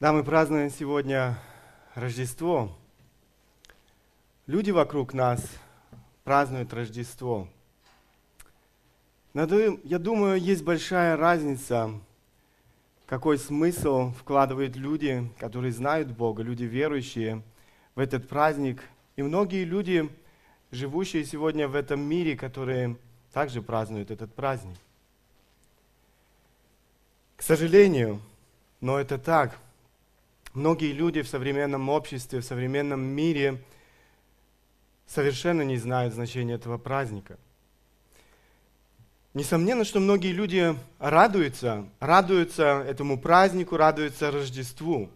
Да, мы празднуем сегодня Рождество. Люди вокруг нас празднуют Рождество. Но я думаю, есть большая разница, какой смысл вкладывают люди, которые знают Бога, люди верующие в этот праздник. И многие люди, живущие сегодня в этом мире, которые также празднуют этот праздник. К сожалению, но это так – Многие люди в современном обществе, в современном мире совершенно не знают значения этого праздника. Несомненно, что многие люди радуются, радуются этому празднику, радуются Рождеству.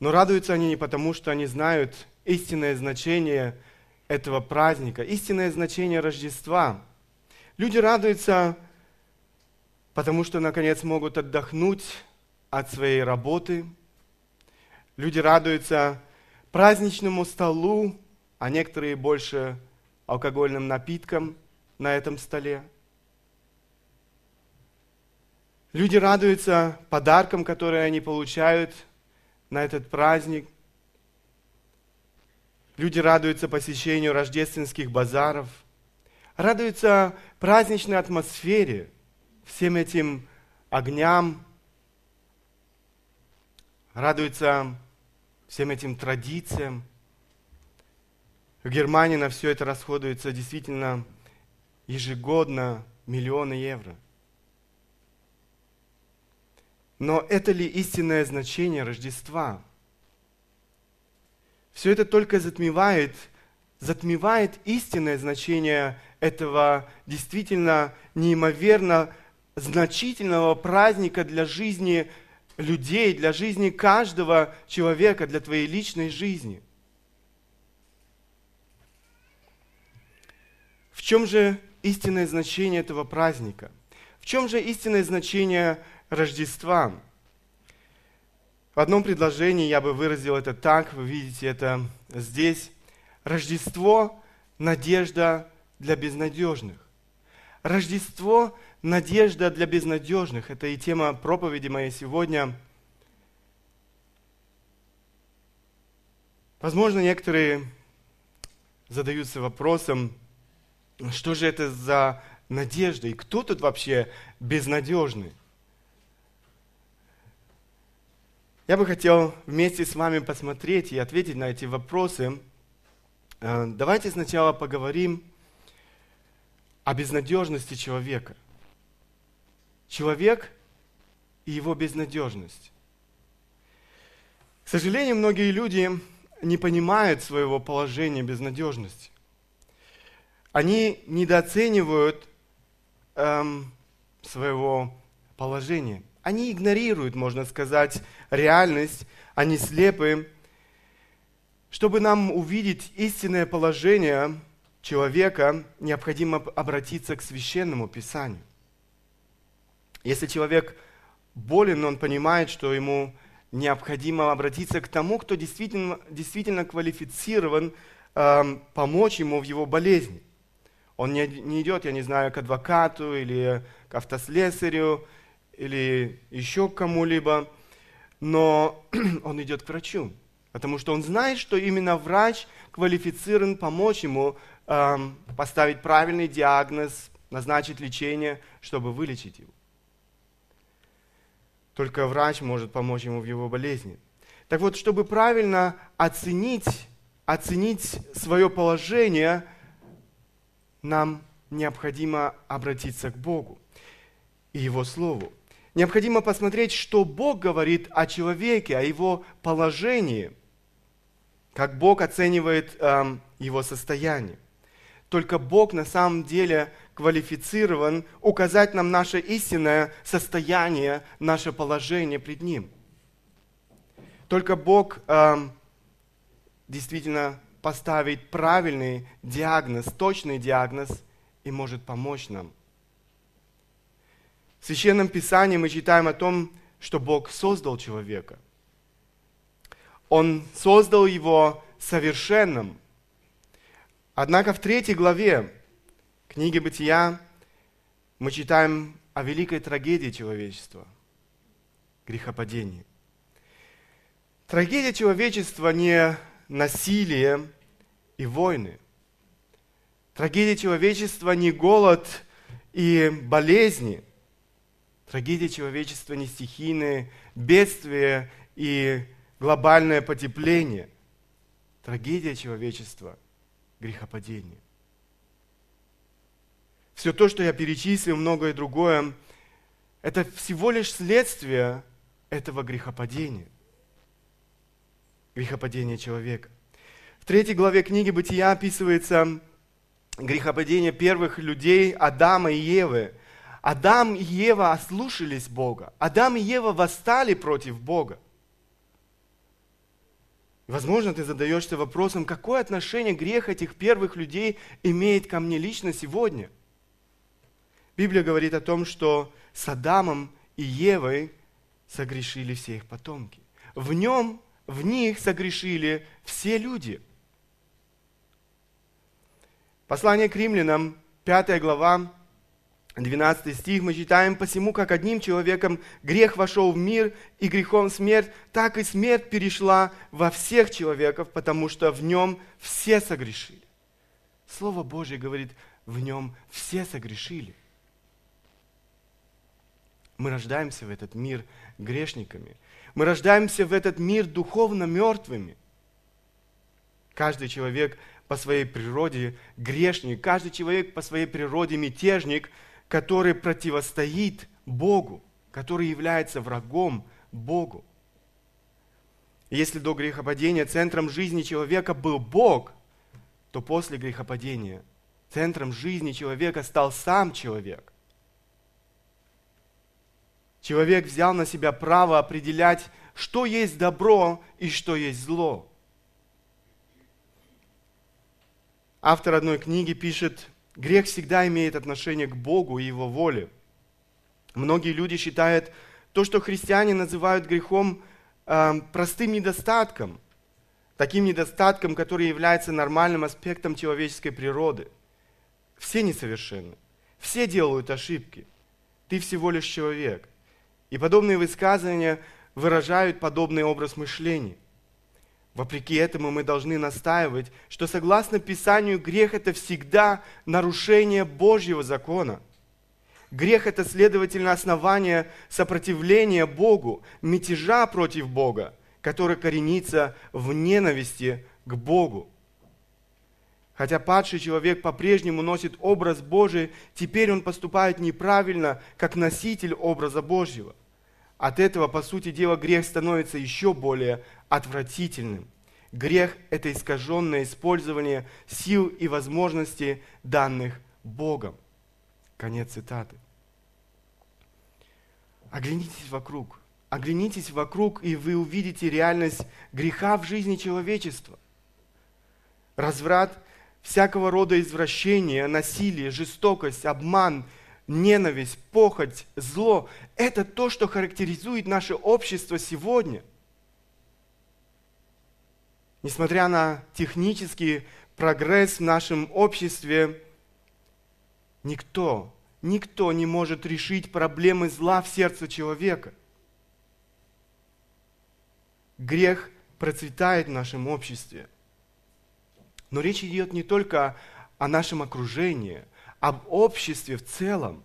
Но радуются они не потому, что они знают истинное значение этого праздника, истинное значение Рождества. Люди радуются, потому что, наконец, могут отдохнуть от своей работы. Люди радуются праздничному столу, а некоторые больше алкогольным напиткам на этом столе. Люди радуются подаркам, которые они получают на этот праздник. Люди радуются посещению рождественских базаров, радуются праздничной атмосфере, всем этим огням, радуется всем этим традициям. В Германии на все это расходуется действительно ежегодно миллионы евро. Но это ли истинное значение Рождества? Все это только затмевает, затмевает истинное значение этого действительно неимоверно значительного праздника для жизни людей, для жизни каждого человека, для твоей личной жизни. В чем же истинное значение этого праздника? В чем же истинное значение Рождества? В одном предложении я бы выразил это так, вы видите это здесь. Рождество – надежда для безнадежных. Рождество надежда для безнадежных. Это и тема проповеди моей сегодня. Возможно, некоторые задаются вопросом, что же это за надежда и кто тут вообще безнадежный? Я бы хотел вместе с вами посмотреть и ответить на эти вопросы. Э, давайте сначала поговорим о безнадежности человека – человек и его безнадежность. К сожалению, многие люди не понимают своего положения безнадежности. Они недооценивают эм, своего положения. Они игнорируют, можно сказать, реальность, они слепы. Чтобы нам увидеть истинное положение человека, необходимо обратиться к священному писанию. Если человек болен, он понимает, что ему необходимо обратиться к тому, кто действительно, действительно квалифицирован э, помочь ему в его болезни. Он не, не идет, я не знаю, к адвокату или к автослесарю или еще к кому-либо, но он идет к врачу, потому что он знает, что именно врач квалифицирован помочь ему э, поставить правильный диагноз, назначить лечение, чтобы вылечить его. Только врач может помочь ему в его болезни. Так вот, чтобы правильно оценить, оценить свое положение, нам необходимо обратиться к Богу и Его Слову. Необходимо посмотреть, что Бог говорит о человеке, о его положении, как Бог оценивает эм, его состояние. Только Бог на самом деле квалифицирован указать нам наше истинное состояние, наше положение пред Ним. Только Бог э, действительно поставит правильный диагноз, точный диагноз и может помочь нам. В Священном Писании мы читаем о том, что Бог создал человека. Он создал его совершенным. Однако в третьей главе книге «Бытия» мы читаем о великой трагедии человечества. грехопадения. Трагедия человечества не насилие и войны. Трагедия человечества не голод и болезни. Трагедия человечества не стихийные бедствия и глобальное потепление. Трагедия человечества – грехопадение. Все то, что я перечислил, многое другое, это всего лишь следствие этого грехопадения. Грехопадения человека. В третьей главе книги «Бытия» описывается грехопадение первых людей Адама и Евы. Адам и Ева ослушались Бога. Адам и Ева восстали против Бога. Возможно, ты задаешься вопросом, какое отношение грех этих первых людей имеет ко мне лично сегодня? Библия говорит о том, что с Адамом и Евой согрешили все их потомки. В нем, в них согрешили все люди – Послание к римлянам, 5 глава, 12 стих, мы читаем, «Посему, как одним человеком грех вошел в мир, и грехом смерть, так и смерть перешла во всех человеков, потому что в нем все согрешили». Слово Божье говорит, в нем все согрешили. Мы рождаемся в этот мир грешниками. Мы рождаемся в этот мир духовно мертвыми. Каждый человек по своей природе грешник, каждый человек по своей природе мятежник, который противостоит Богу, который является врагом Богу. если до грехопадения центром жизни человека был Бог, то после грехопадения центром жизни человека стал сам человек. Человек взял на себя право определять, что есть добро и что есть зло. Автор одной книги пишет, грех всегда имеет отношение к Богу и Его воле. Многие люди считают то, что христиане называют грехом, э, простым недостатком, таким недостатком, который является нормальным аспектом человеческой природы. Все несовершенны, все делают ошибки. Ты всего лишь человек. И подобные высказывания выражают подобный образ мышления – Вопреки этому мы должны настаивать, что согласно Писанию грех это всегда нарушение Божьего закона. Грех это, следовательно, основание сопротивления Богу, мятежа против Бога, который коренится в ненависти к Богу. Хотя падший человек по-прежнему носит образ Божий, теперь он поступает неправильно, как носитель образа Божьего. От этого, по сути дела, грех становится еще более отвратительным. Грех – это искаженное использование сил и возможностей, данных Богом. Конец цитаты. Оглянитесь вокруг. Оглянитесь вокруг, и вы увидите реальность греха в жизни человечества. Разврат, всякого рода извращения, насилие, жестокость, обман, ненависть, похоть, зло – это то, что характеризует наше общество сегодня – Несмотря на технический прогресс в нашем обществе, никто, никто не может решить проблемы зла в сердце человека. Грех процветает в нашем обществе. Но речь идет не только о нашем окружении, об обществе в целом.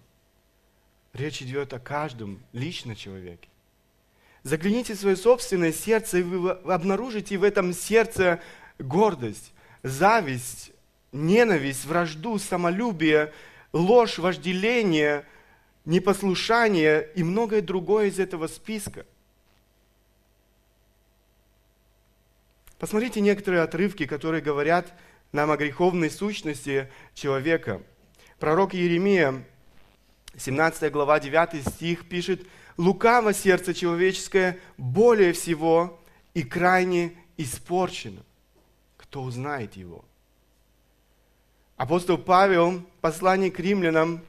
Речь идет о каждом лично человеке. Загляните в свое собственное сердце, и вы обнаружите в этом сердце гордость, зависть, ненависть, вражду, самолюбие, ложь, вожделение, непослушание и многое другое из этого списка. Посмотрите некоторые отрывки, которые говорят нам о греховной сущности человека. Пророк Иеремия, 17 глава, 9 стих пишет – лукаво сердце человеческое более всего и крайне испорчено. Кто узнает его? Апостол Павел, послание к римлянам,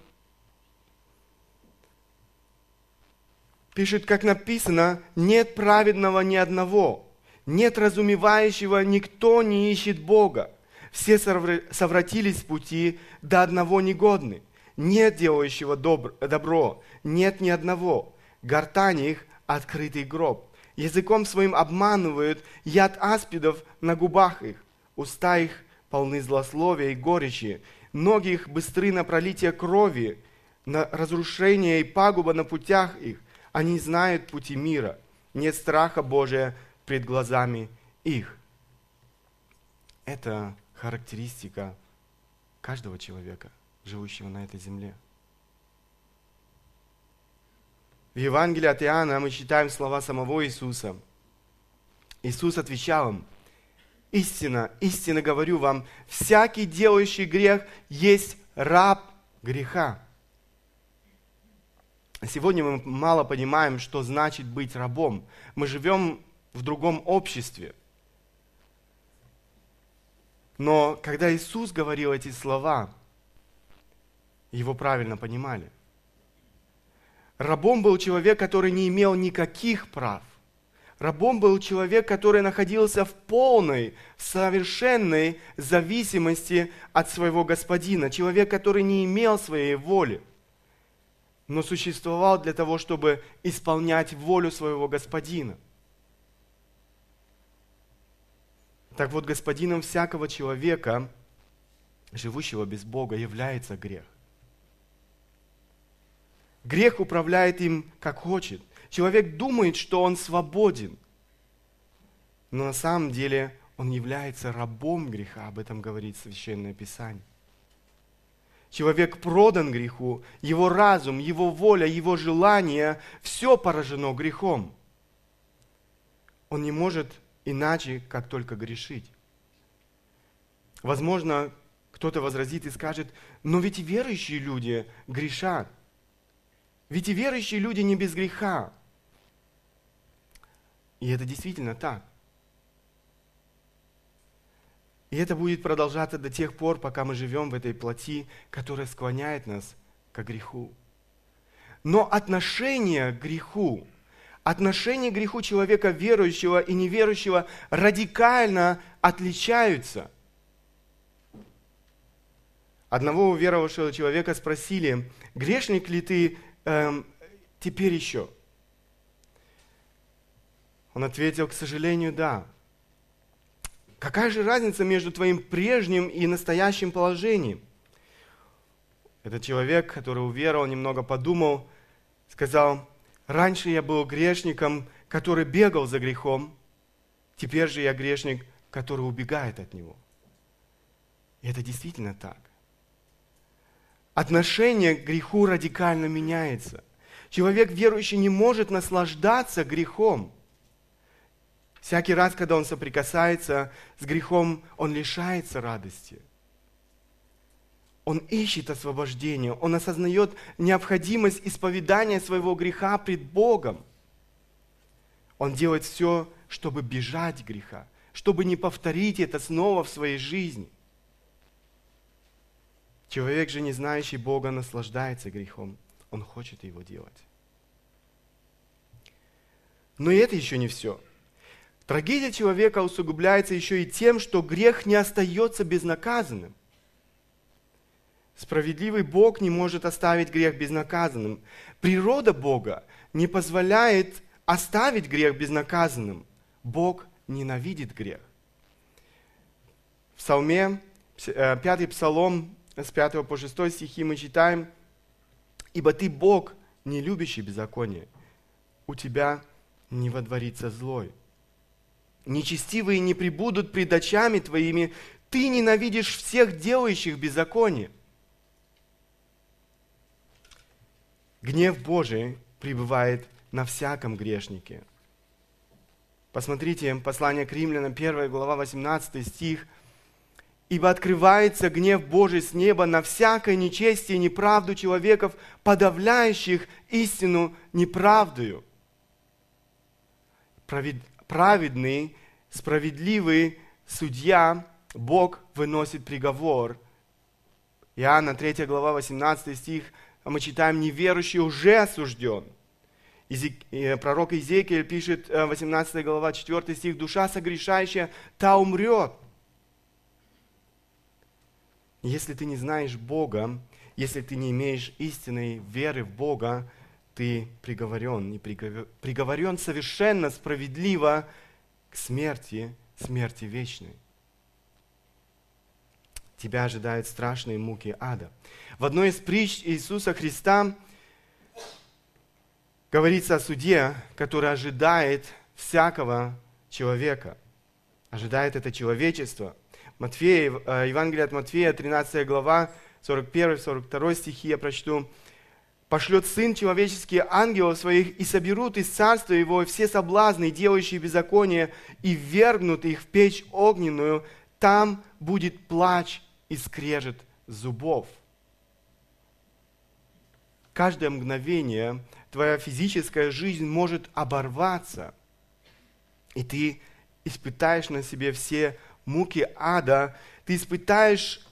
пишет, как написано, нет праведного ни одного, нет разумевающего, никто не ищет Бога. Все совратились с пути, до одного негодны. Нет делающего добро, нет ни одного гортани их открытый гроб. Языком своим обманывают, яд аспидов на губах их. Уста их полны злословия и горечи. Ноги их быстры на пролитие крови, на разрушение и пагуба на путях их. Они знают пути мира. Нет страха Божия пред глазами их. Это характеристика каждого человека, живущего на этой земле. В Евангелии от Иоанна мы читаем слова самого Иисуса. Иисус отвечал им, «Истина, истинно говорю вам, всякий делающий грех есть раб греха». Сегодня мы мало понимаем, что значит быть рабом. Мы живем в другом обществе. Но когда Иисус говорил эти слова, его правильно понимали – Рабом был человек, который не имел никаких прав. Рабом был человек, который находился в полной, совершенной зависимости от своего господина. Человек, который не имел своей воли, но существовал для того, чтобы исполнять волю своего господина. Так вот, господином всякого человека, живущего без Бога, является грех. Грех управляет им как хочет. Человек думает, что он свободен. Но на самом деле он является рабом греха, об этом говорит Священное Писание. Человек продан греху, его разум, его воля, его желание, все поражено грехом. Он не может иначе, как только грешить. Возможно, кто-то возразит и скажет, но ведь и верующие люди грешат. Ведь и верующие люди не без греха. И это действительно так. И это будет продолжаться до тех пор, пока мы живем в этой плоти, которая склоняет нас к греху. Но отношение к греху, отношение к греху человека верующего и неверующего радикально отличаются. Одного веровавшего человека спросили, грешник ли ты эм, теперь еще? Он ответил, к сожалению, да. Какая же разница между твоим прежним и настоящим положением? Этот человек, который уверовал, немного подумал, сказал, раньше я был грешником, который бегал за грехом, теперь же я грешник, который убегает от него. И это действительно так отношение к греху радикально меняется. Человек верующий не может наслаждаться грехом. Всякий раз, когда он соприкасается с грехом, он лишается радости. Он ищет освобождения, он осознает необходимость исповедания своего греха пред Богом. Он делает все, чтобы бежать греха, чтобы не повторить это снова в своей жизни. Человек же, не знающий Бога, наслаждается грехом. Он хочет его делать. Но и это еще не все. Трагедия человека усугубляется еще и тем, что грех не остается безнаказанным. Справедливый Бог не может оставить грех безнаказанным. Природа Бога не позволяет оставить грех безнаказанным. Бог ненавидит грех. В Псалме, 5 э, Псалом, с 5 по 6 стихи мы читаем, «Ибо ты Бог, не любящий беззаконие, у тебя не водворится злой. Нечестивые не прибудут пред очами твоими, ты ненавидишь всех делающих беззаконие». Гнев Божий пребывает на всяком грешнике. Посмотрите, послание к римлянам, 1 глава, 18 стих – Ибо открывается гнев Божий с неба на всякое нечестие и неправду человеков, подавляющих истину неправдою. Праведный, справедливый судья, Бог выносит приговор. Иоанна 3 глава 18 стих, мы читаем, неверующий уже осужден. Э, пророк Иезекииль пишет, 18 э, глава 4 стих, душа согрешающая, та умрет. Если ты не знаешь Бога, если ты не имеешь истинной веры в Бога, ты приговорен, и приговорен совершенно справедливо к смерти, смерти вечной. Тебя ожидают страшные муки ада. В одной из притч Иисуса Христа говорится о суде, который ожидает всякого человека. Ожидает это человечество. Матфея, э, Евангелие от Матфея, 13 глава, 41-42 стихи я прочту. «Пошлет Сын Человеческий ангелов своих, и соберут из царства Его все соблазны, делающие беззаконие, и вергнут их в печь огненную, там будет плач и скрежет зубов». Каждое мгновение твоя физическая жизнь может оборваться, и ты испытаешь на себе все муки ада, ты испытаешь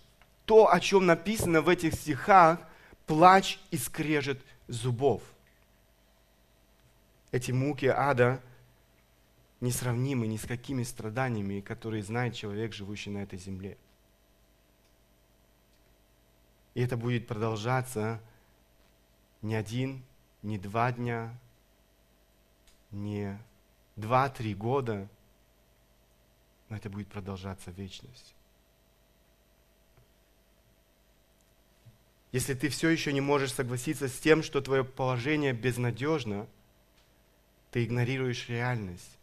то, о чем написано в этих стихах, плач и скрежет зубов. Эти муки ада несравнимы ни с какими страданиями, которые знает человек, живущий на этой земле. И это будет продолжаться не один, не два дня, не два-три года, но это будет продолжаться вечность. Если ты все еще не можешь согласиться с тем, что твое положение безнадежно, ты игнорируешь реальность.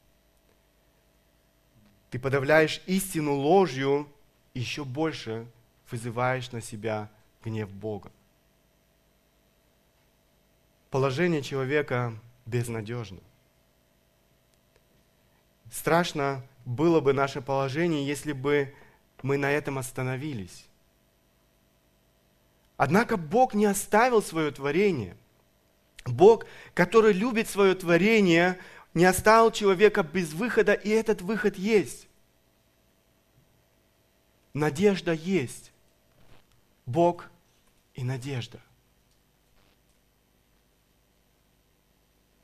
Ты подавляешь истину ложью и еще больше вызываешь на себя гнев Бога. Положение человека безнадежно. Страшно было бы наше положение, если бы мы на этом остановились. Однако Бог не оставил свое творение. Бог, который любит свое творение, не оставил человека без выхода, и этот выход есть. Надежда есть. Бог и надежда.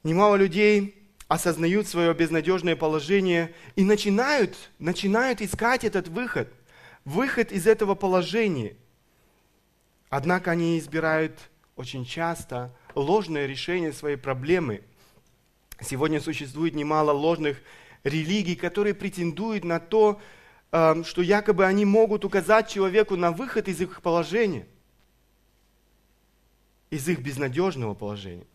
Немало людей осознают свое безнадежное положение и начинают, начинают искать этот выход, выход из этого положения. Однако они избирают очень часто ложное решение своей проблемы. Сегодня существует немало ложных религий, которые претендуют на то, что якобы они могут указать человеку на выход из их положения, из их безнадежного положения.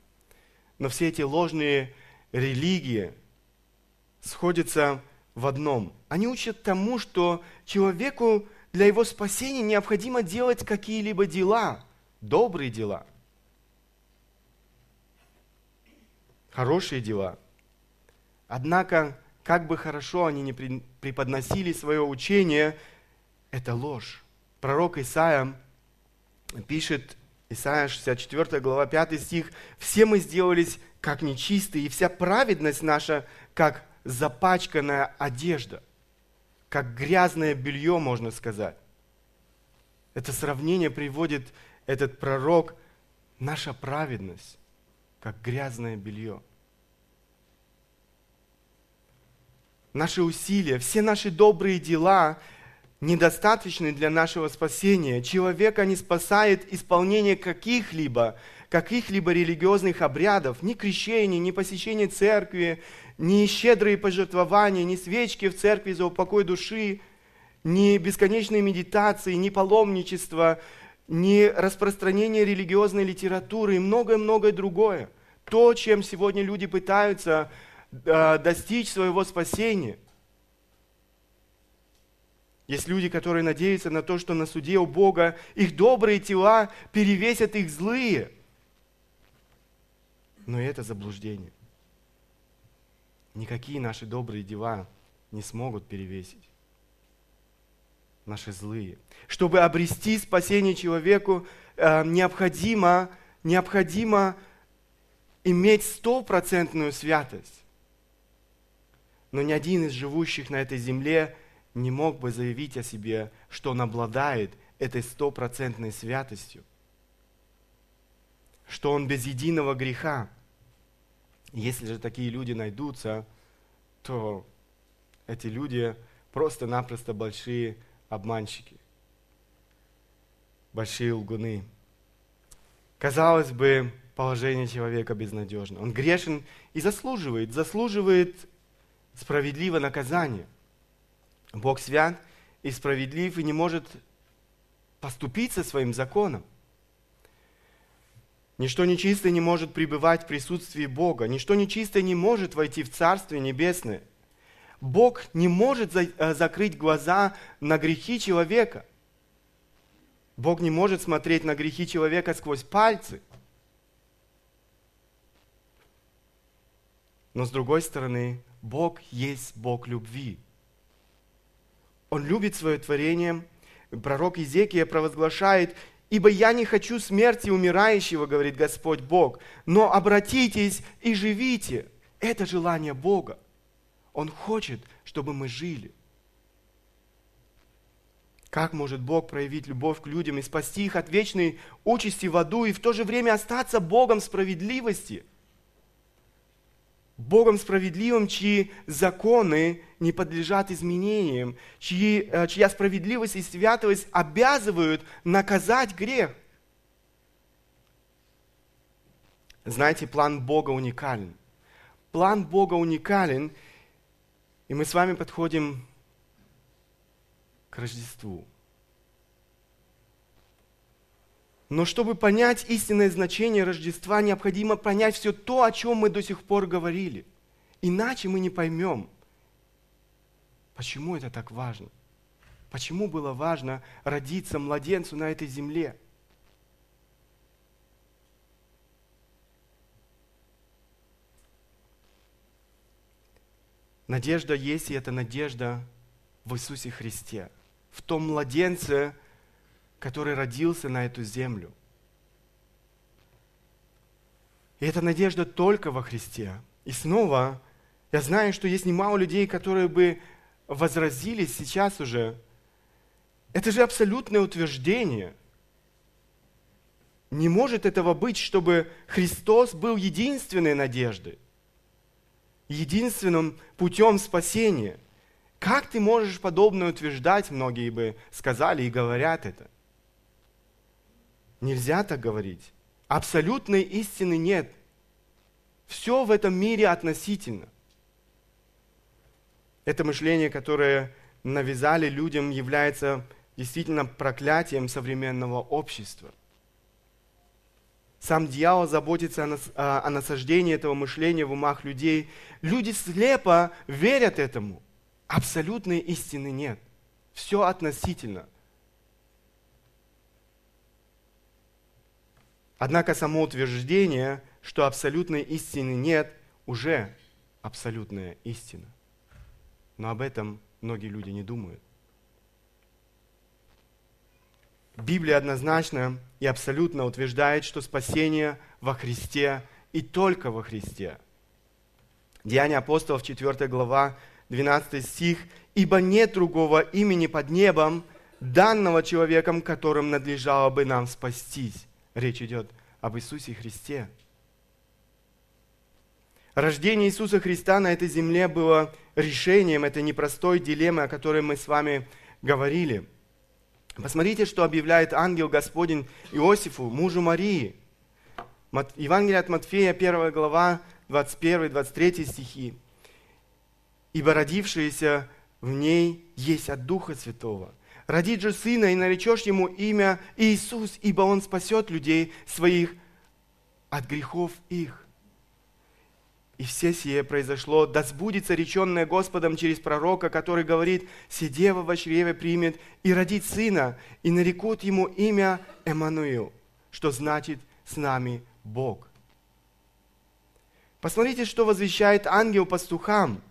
Но все эти ложные религии сходятся в одном. Они учат тому, что человеку для его спасения необходимо делать какие-либо дела, добрые дела, хорошие дела. Однако, как бы хорошо они не преподносили свое учение, это ложь. Пророк Исаия пишет, Исаия 64 глава 5 стих, «Все мы сделались как нечистые, и вся праведность наша, как запачканная одежда, как грязное белье, можно сказать. Это сравнение приводит этот пророк, наша праведность, как грязное белье. Наши усилия, все наши добрые дела недостаточны для нашего спасения. Человека не спасает исполнение каких-либо каких-либо религиозных обрядов, ни крещения, ни посещения церкви, ни щедрые пожертвования, ни свечки в церкви за упокой души, ни бесконечные медитации, ни паломничество, ни распространение религиозной литературы и многое-многое другое. То, чем сегодня люди пытаются достичь своего спасения. Есть люди, которые надеются на то, что на суде у Бога их добрые тела перевесят их злые – но это заблуждение. Никакие наши добрые дела не смогут перевесить наши злые. Чтобы обрести спасение человеку, э, необходимо, необходимо иметь стопроцентную святость. Но ни один из живущих на этой земле не мог бы заявить о себе, что он обладает этой стопроцентной святостью, что он без единого греха. Если же такие люди найдутся, то эти люди просто-напросто большие обманщики, большие лгуны. Казалось бы, положение человека безнадежно. Он грешен и заслуживает, заслуживает справедливого наказания. Бог свят и справедлив и не может поступить со своим законом. Ничто нечистое не может пребывать в присутствии Бога. Ничто нечистое не может войти в Царствие Небесное. Бог не может за, э, закрыть глаза на грехи человека. Бог не может смотреть на грехи человека сквозь пальцы. Но с другой стороны, Бог есть Бог любви. Он любит свое творение. Пророк Иезекия провозглашает, Ибо я не хочу смерти умирающего, говорит Господь Бог, но обратитесь и живите. Это желание Бога. Он хочет, чтобы мы жили. Как может Бог проявить любовь к людям и спасти их от вечной участи в аду и в то же время остаться Богом справедливости? Богом справедливым, чьи законы не подлежат изменениям, чьи, э, чья справедливость и святость обязывают наказать грех. Знаете, план Бога уникален. План Бога уникален, и мы с вами подходим к Рождеству. Но чтобы понять истинное значение Рождества, необходимо понять все то, о чем мы до сих пор говорили. Иначе мы не поймем, почему это так важно. Почему было важно родиться младенцу на этой земле? Надежда есть, и эта надежда в Иисусе Христе, в том младенце, который родился на эту землю. И эта надежда только во Христе. И снова, я знаю, что есть немало людей, которые бы возразили сейчас уже. Это же абсолютное утверждение. Не может этого быть, чтобы Христос был единственной надеждой, единственным путем спасения. Как ты можешь подобное утверждать, многие бы сказали и говорят это – Нельзя так говорить. Абсолютной истины нет. Все в этом мире относительно. Это мышление, которое навязали людям, является действительно проклятием современного общества. Сам дьявол заботится о, нас, о, о насаждении этого мышления в умах людей. Люди слепо верят этому. Абсолютной истины нет. Все относительно – Однако само утверждение, что абсолютной истины нет, уже абсолютная истина. Но об этом многие люди не думают. Библия однозначно и абсолютно утверждает, что спасение во Христе и только во Христе. Деяния апостолов, 4 глава, 12 стих. «Ибо нет другого имени под небом, данного человеком, которым надлежало бы нам спастись». Речь идет об Иисусе Христе. Рождение Иисуса Христа на этой земле было решением этой непростой дилеммы, о которой мы с вами говорили. Посмотрите, что объявляет ангел Господень Иосифу, мужу Марии. Евангелие от Матфея, 1 глава, 21-23 стихи. «Ибо родившиеся в ней есть от Духа Святого, Родит же сына, и наречешь ему имя Иисус, ибо он спасет людей своих от грехов их. И все сие произошло, да сбудется реченное Господом через пророка, который говорит, «Сидева во чреве примет и родит сына, и нарекут ему имя Эммануил», что значит «с нами Бог». Посмотрите, что возвещает ангел пастухам –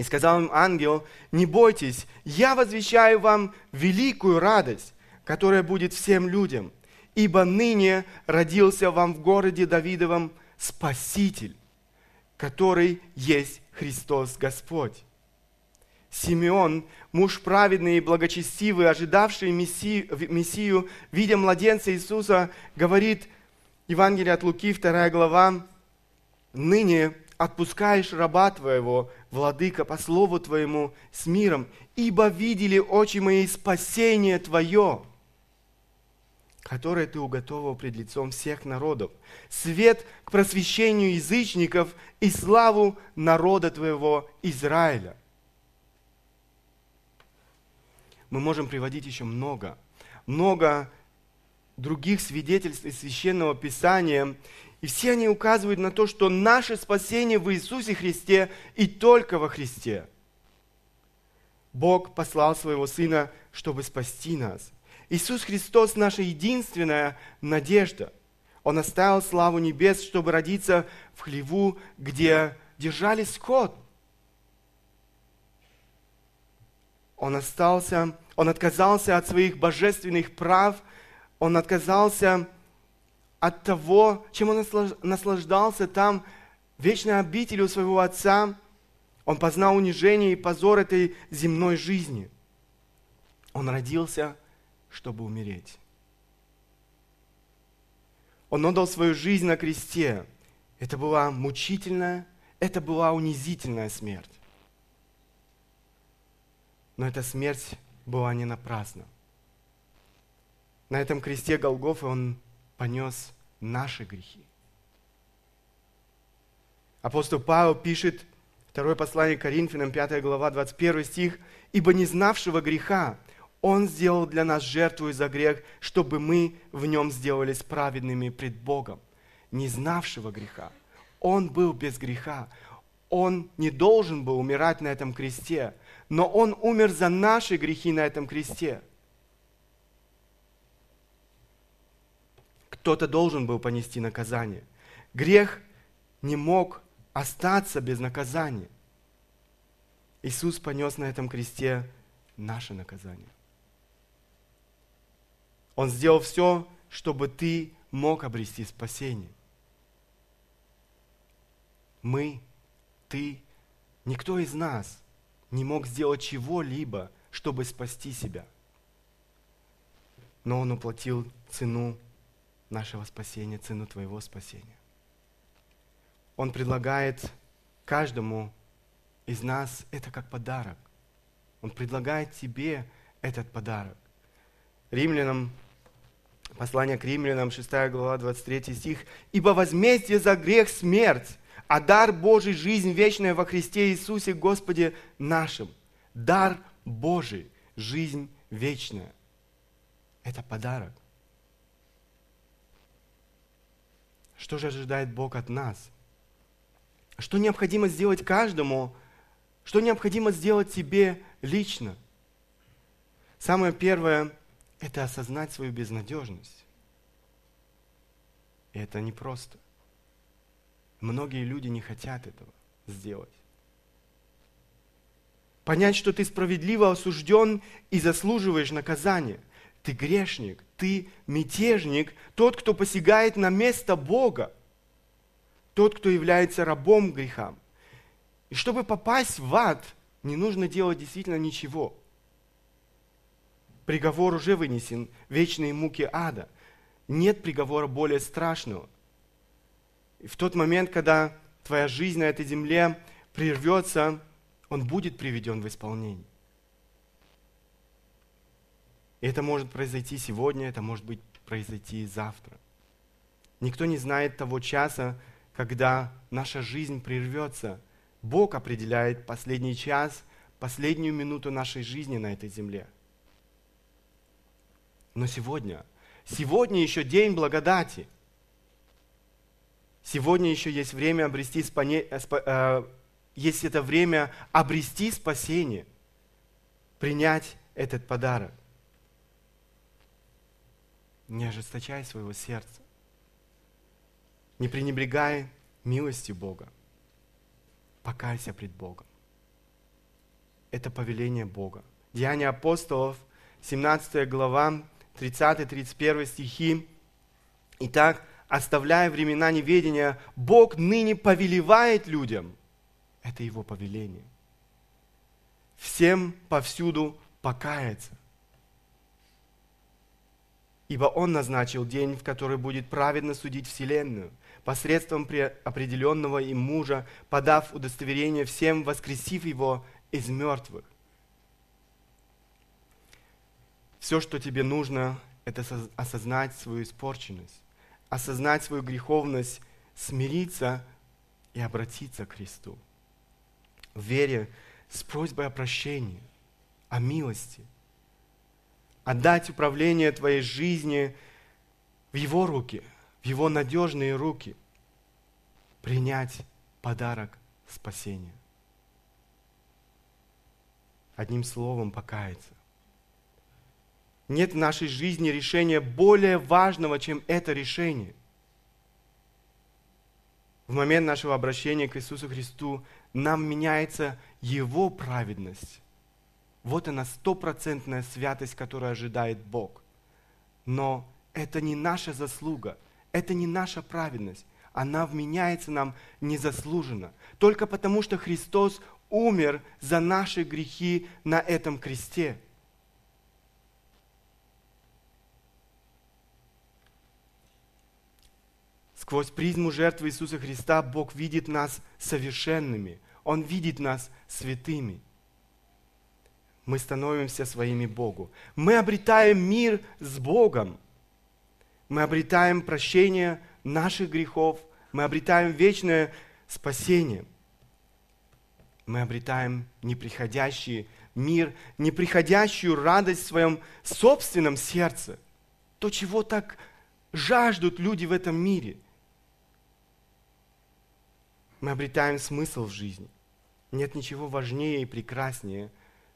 и сказал им ангел, не бойтесь, я возвещаю вам великую радость, которая будет всем людям, ибо ныне родился вам в городе Давидовом Спаситель, который есть Христос Господь. Симеон, муж праведный и благочестивый, ожидавший Мессию, Мессию, видя младенца Иисуса, говорит, Евангелие от Луки, 2 глава, «Ныне отпускаешь раба Твоего, Владыка, по слову Твоему, с миром, ибо видели очи мои спасение Твое». которое ты уготовил пред лицом всех народов, свет к просвещению язычников и славу народа твоего Израиля. Мы можем приводить еще много, много других свидетельств из Священного Писания, и все они указывают на то, что наше спасение в Иисусе Христе и только во Христе. Бог послал своего Сына, чтобы спасти нас. Иисус Христос – наша единственная надежда. Он оставил славу небес, чтобы родиться в хлеву, где держали скот. Он остался, он отказался от своих божественных прав, он отказался от того, чем он наслаждался там, вечной обителью своего Отца. Он познал унижение и позор этой земной жизни. Он родился, чтобы умереть. Он отдал свою жизнь на кресте. Это была мучительная, это была унизительная смерть. Но эта смерть была не напрасна. На этом кресте Голгофы он понес наши грехи. Апостол Павел пишет, второе послание Коринфянам, 5 глава, 21 стих, «Ибо не знавшего греха Он сделал для нас жертву за грех, чтобы мы в нем сделались праведными пред Богом». Не знавшего греха. Он был без греха. Он не должен был умирать на этом кресте, но Он умер за наши грехи на этом кресте – кто-то должен был понести наказание. Грех не мог остаться без наказания. Иисус понес на этом кресте наше наказание. Он сделал все, чтобы ты мог обрести спасение. Мы, ты, никто из нас не мог сделать чего-либо, чтобы спасти себя. Но Он уплатил цену нашего спасения, цену твоего спасения. Он предлагает каждому из нас это как подарок. Он предлагает тебе этот подарок. Римлянам, послание к римлянам, 6 глава, 23 стих. «Ибо возмездие за грех – смерть, а дар Божий – жизнь вечная во Христе Иисусе Господе нашим». Дар Божий – жизнь вечная. Это подарок. Что же ожидает Бог от нас? Что необходимо сделать каждому? Что необходимо сделать тебе лично? Самое первое – это осознать свою безнадежность. И это непросто. Многие люди не хотят этого сделать. Понять, что ты справедливо осужден и заслуживаешь наказания – ты грешник, ты мятежник, тот, кто посягает на место Бога, тот, кто является рабом грехам. И чтобы попасть в ад, не нужно делать действительно ничего. Приговор уже вынесен, вечные муки ада. Нет приговора более страшного. И в тот момент, когда твоя жизнь на этой земле прервется, он будет приведен в исполнение. Это может произойти сегодня, это может быть произойти завтра. Никто не знает того часа, когда наша жизнь прервется. Бог определяет последний час, последнюю минуту нашей жизни на этой земле. Но сегодня, сегодня еще день благодати. Сегодня еще есть время обрести спане, э, э, есть это время обрести спасение, принять этот подарок. Не ожесточай своего сердца. Не пренебрегай милостью Бога. Покайся пред Богом. Это повеление Бога. Деяния апостолов, 17 глава, 30-31 стихи. Итак, оставляя времена неведения, Бог ныне повелевает людям. Это Его повеление. Всем повсюду покаяться ибо Он назначил день, в который будет праведно судить Вселенную, посредством определенного им мужа, подав удостоверение всем, воскресив его из мертвых. Все, что тебе нужно, – это осознать свою испорченность, осознать свою греховность, смириться и обратиться к Христу. В вере с просьбой о прощении, о милости. Отдать управление твоей жизни в Его руки, в Его надежные руки. Принять подарок спасения. Одним словом, покаяться. Нет в нашей жизни решения более важного, чем это решение. В момент нашего обращения к Иисусу Христу нам меняется Его праведность. Вот она стопроцентная святость, которую ожидает Бог. Но это не наша заслуга, это не наша праведность. Она вменяется нам незаслуженно. Только потому, что Христос умер за наши грехи на этом кресте. Сквозь призму жертвы Иисуса Христа Бог видит нас совершенными. Он видит нас святыми. Мы становимся своими Богу. Мы обретаем мир с Богом. Мы обретаем прощение наших грехов. Мы обретаем вечное спасение. Мы обретаем неприходящий мир, неприходящую радость в своем собственном сердце. То, чего так жаждут люди в этом мире – мы обретаем смысл в жизни. Нет ничего важнее и прекраснее,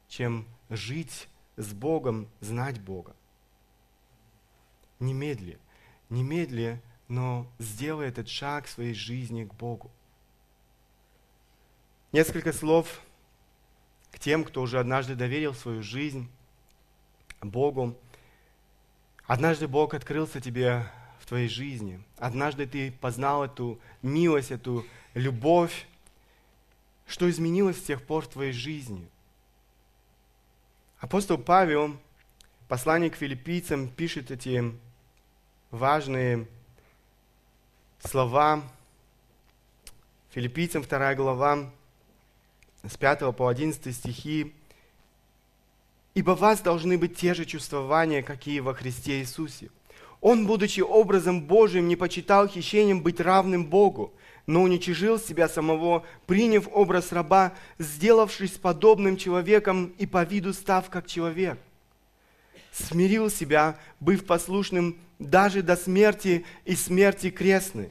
чем жить с Богом, знать Бога. Немедли, немедли, но сделай этот шаг в своей жизни к Богу. Несколько слов к тем, кто уже однажды доверил свою жизнь Богу. Однажды Бог открылся тебе в твоей жизни. Однажды ты познал эту милость, эту любовь, что изменилось с тех пор в твоей жизни. Апостол Павел, послание к филиппийцам, пишет эти важные слова. Филиппийцам 2 глава, с 5 по 11 стихи. «Ибо вас должны быть те же чувствования, какие во Христе Иисусе. Он, будучи образом Божиим, не почитал хищением быть равным Богу, но уничижил себя самого, приняв образ раба, сделавшись подобным человеком и по виду став как человек. Смирил себя, быв послушным даже до смерти и смерти крестной.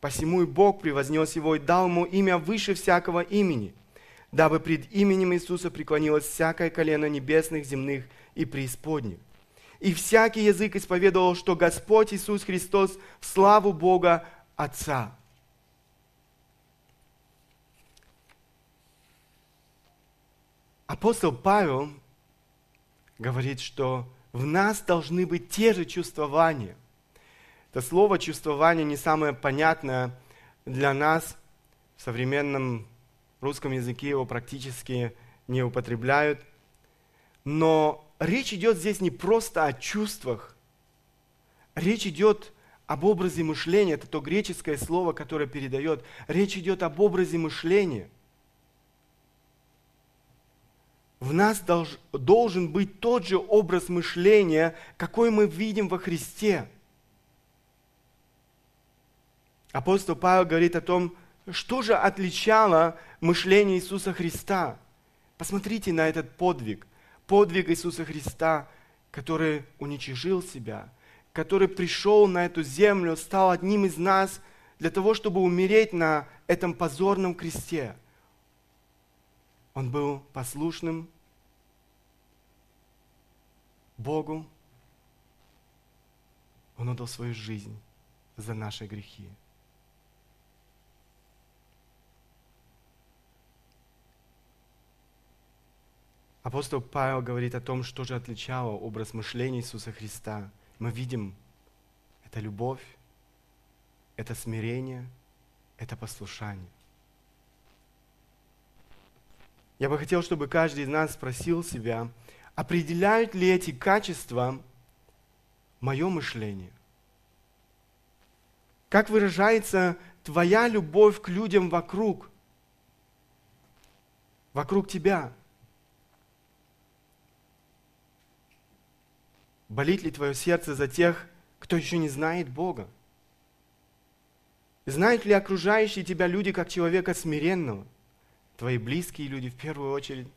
Посему и Бог превознес его и дал ему имя выше всякого имени, дабы пред именем Иисуса преклонилось всякое колено небесных, земных и преисподних. И всякий язык исповедовал, что Господь Иисус Христос в славу Бога Отца. Апостол Павел говорит, что в нас должны быть те же чувствования. Это слово чувствование не самое понятное для нас. В современном русском языке его практически не употребляют. Но речь идет здесь не просто о чувствах. Речь идет об образе мышления. Это то греческое слово, которое передает. Речь идет об образе мышления – в нас долж, должен быть тот же образ мышления, какой мы видим во Христе. Апостол Павел говорит о том, что же отличало мышление Иисуса Христа. Посмотрите на этот подвиг. Подвиг Иисуса Христа, который уничижил себя, который пришел на эту землю, стал одним из нас для того, чтобы умереть на этом позорном кресте – он был послушным Богу. Он отдал свою жизнь за наши грехи. Апостол Павел говорит о том, что же отличало образ мышления Иисуса Христа. Мы видим, это любовь, это смирение, это послушание. Я бы хотел, чтобы каждый из нас спросил себя, определяют ли эти качества мое мышление? Как выражается твоя любовь к людям вокруг? Вокруг тебя? Болит ли твое сердце за тех, кто еще не знает Бога? Знают ли окружающие тебя люди как человека смиренного? Твои близкие люди в первую очередь,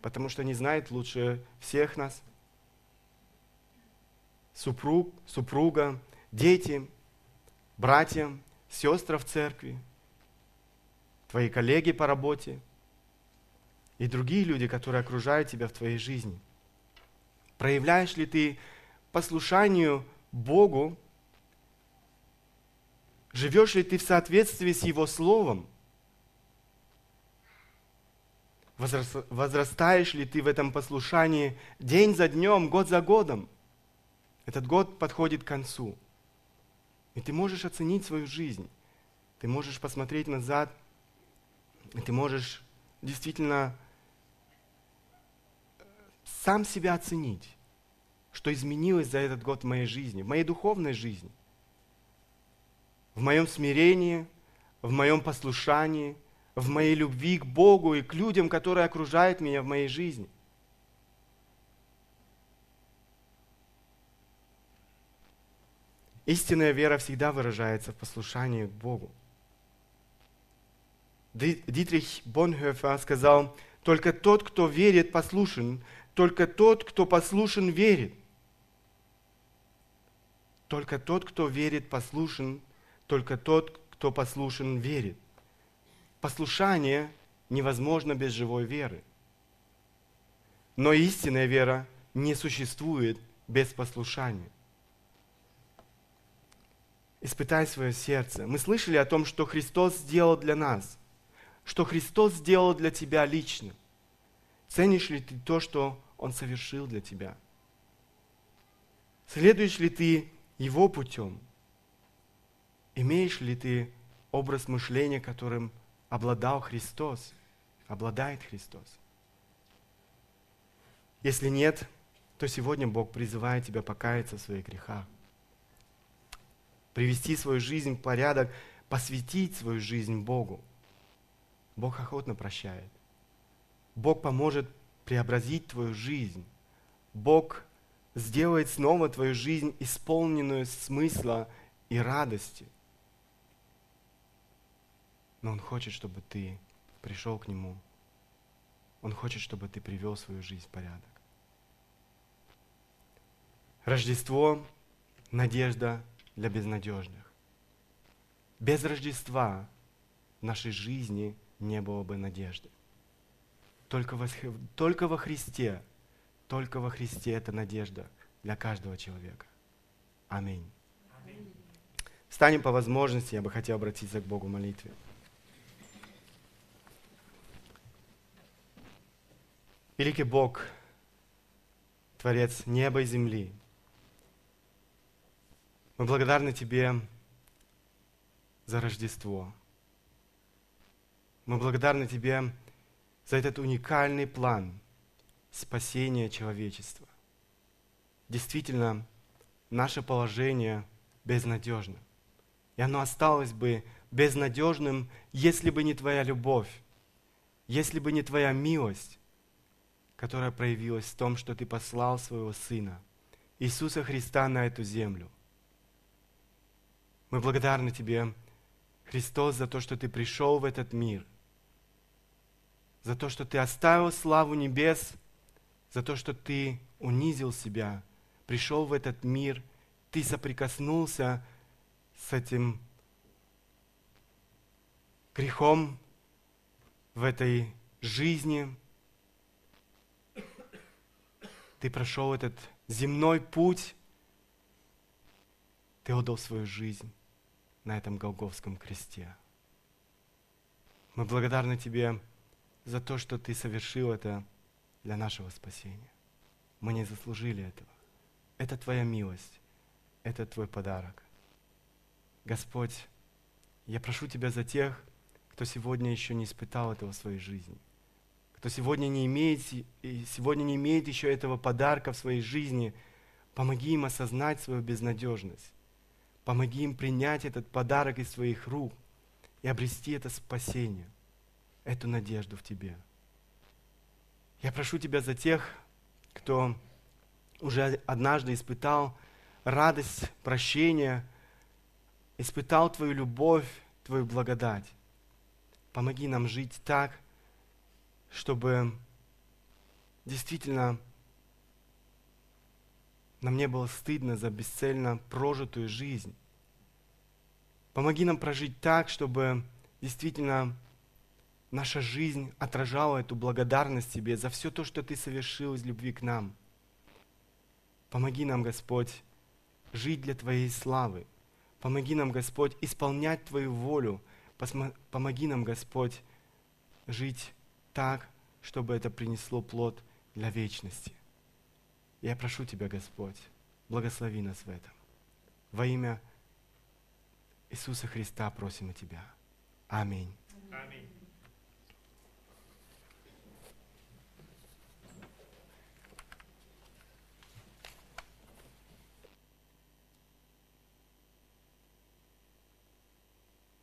потому что они знают лучше всех нас. Супруг, супруга, дети, братья, сестры в церкви, твои коллеги по работе и другие люди, которые окружают тебя в твоей жизни. Проявляешь ли ты послушанию Богу Живешь ли ты в соответствии с Его Словом? Возрастаешь ли ты в этом послушании день за днем, год за годом? Этот год подходит к концу. И ты можешь оценить свою жизнь. Ты можешь посмотреть назад, и ты можешь действительно сам себя оценить, что изменилось за этот год в моей жизни, в моей духовной жизни – в моем смирении, в моем послушании, в моей любви к Богу и к людям, которые окружают меня в моей жизни. Истинная вера всегда выражается в послушании к Богу. Дитрих Бонхёфер сказал, только тот, кто верит, послушен, только тот, кто послушен, верит. Только тот, кто верит, послушен, только тот, кто послушен, верит. Послушание невозможно без живой веры. Но истинная вера не существует без послушания. Испытай свое сердце. Мы слышали о том, что Христос сделал для нас, что Христос сделал для тебя лично. Ценишь ли ты то, что Он совершил для тебя? Следуешь ли ты Его путем? Имеешь ли ты образ мышления, которым обладал Христос, обладает Христос? Если нет, то сегодня Бог призывает тебя покаяться в своих грехах, привести свою жизнь в порядок, посвятить свою жизнь Богу. Бог охотно прощает. Бог поможет преобразить твою жизнь. Бог сделает снова твою жизнь исполненную смысла и радости. Но Он хочет, чтобы ты пришел к Нему. Он хочет, чтобы ты привел свою жизнь в порядок. Рождество – надежда для безнадежных. Без Рождества в нашей жизни не было бы надежды. Только во, только во Христе, только во Христе это надежда для каждого человека. Аминь. Аминь. Встанем по возможности, я бы хотел обратиться к Богу в молитве. Великий Бог, Творец неба и земли, мы благодарны Тебе за Рождество. Мы благодарны Тебе за этот уникальный план спасения человечества. Действительно, наше положение безнадежно. И оно осталось бы безнадежным, если бы не Твоя любовь, если бы не Твоя милость, которая проявилась в том, что Ты послал Своего Сына, Иисуса Христа, на эту землю. Мы благодарны Тебе, Христос, за то, что Ты пришел в этот мир, за то, что Ты оставил славу небес, за то, что Ты унизил себя, пришел в этот мир, Ты соприкоснулся с этим грехом в этой жизни – ты прошел этот земной путь, ты отдал свою жизнь на этом Голговском кресте. Мы благодарны Тебе за то, что Ты совершил это для нашего спасения. Мы не заслужили этого. Это Твоя милость, это Твой подарок. Господь, я прошу Тебя за тех, кто сегодня еще не испытал этого в своей жизни кто сегодня не имеет, сегодня не имеет еще этого подарка в своей жизни, помоги им осознать свою безнадежность. Помоги им принять этот подарок из своих рук и обрести это спасение, эту надежду в Тебе. Я прошу Тебя за тех, кто уже однажды испытал радость прощения, испытал Твою любовь, Твою благодать. Помоги нам жить так, чтобы действительно нам не было стыдно за бесцельно прожитую жизнь. Помоги нам прожить так, чтобы действительно наша жизнь отражала эту благодарность Тебе за все то, что Ты совершил из любви к нам. Помоги нам, Господь, жить для Твоей славы. Помоги нам, Господь, исполнять Твою волю. Помоги нам, Господь, жить так, чтобы это принесло плод для вечности. Я прошу Тебя, Господь, благослови нас в этом. Во имя Иисуса Христа просим у Тебя. Аминь. Аминь.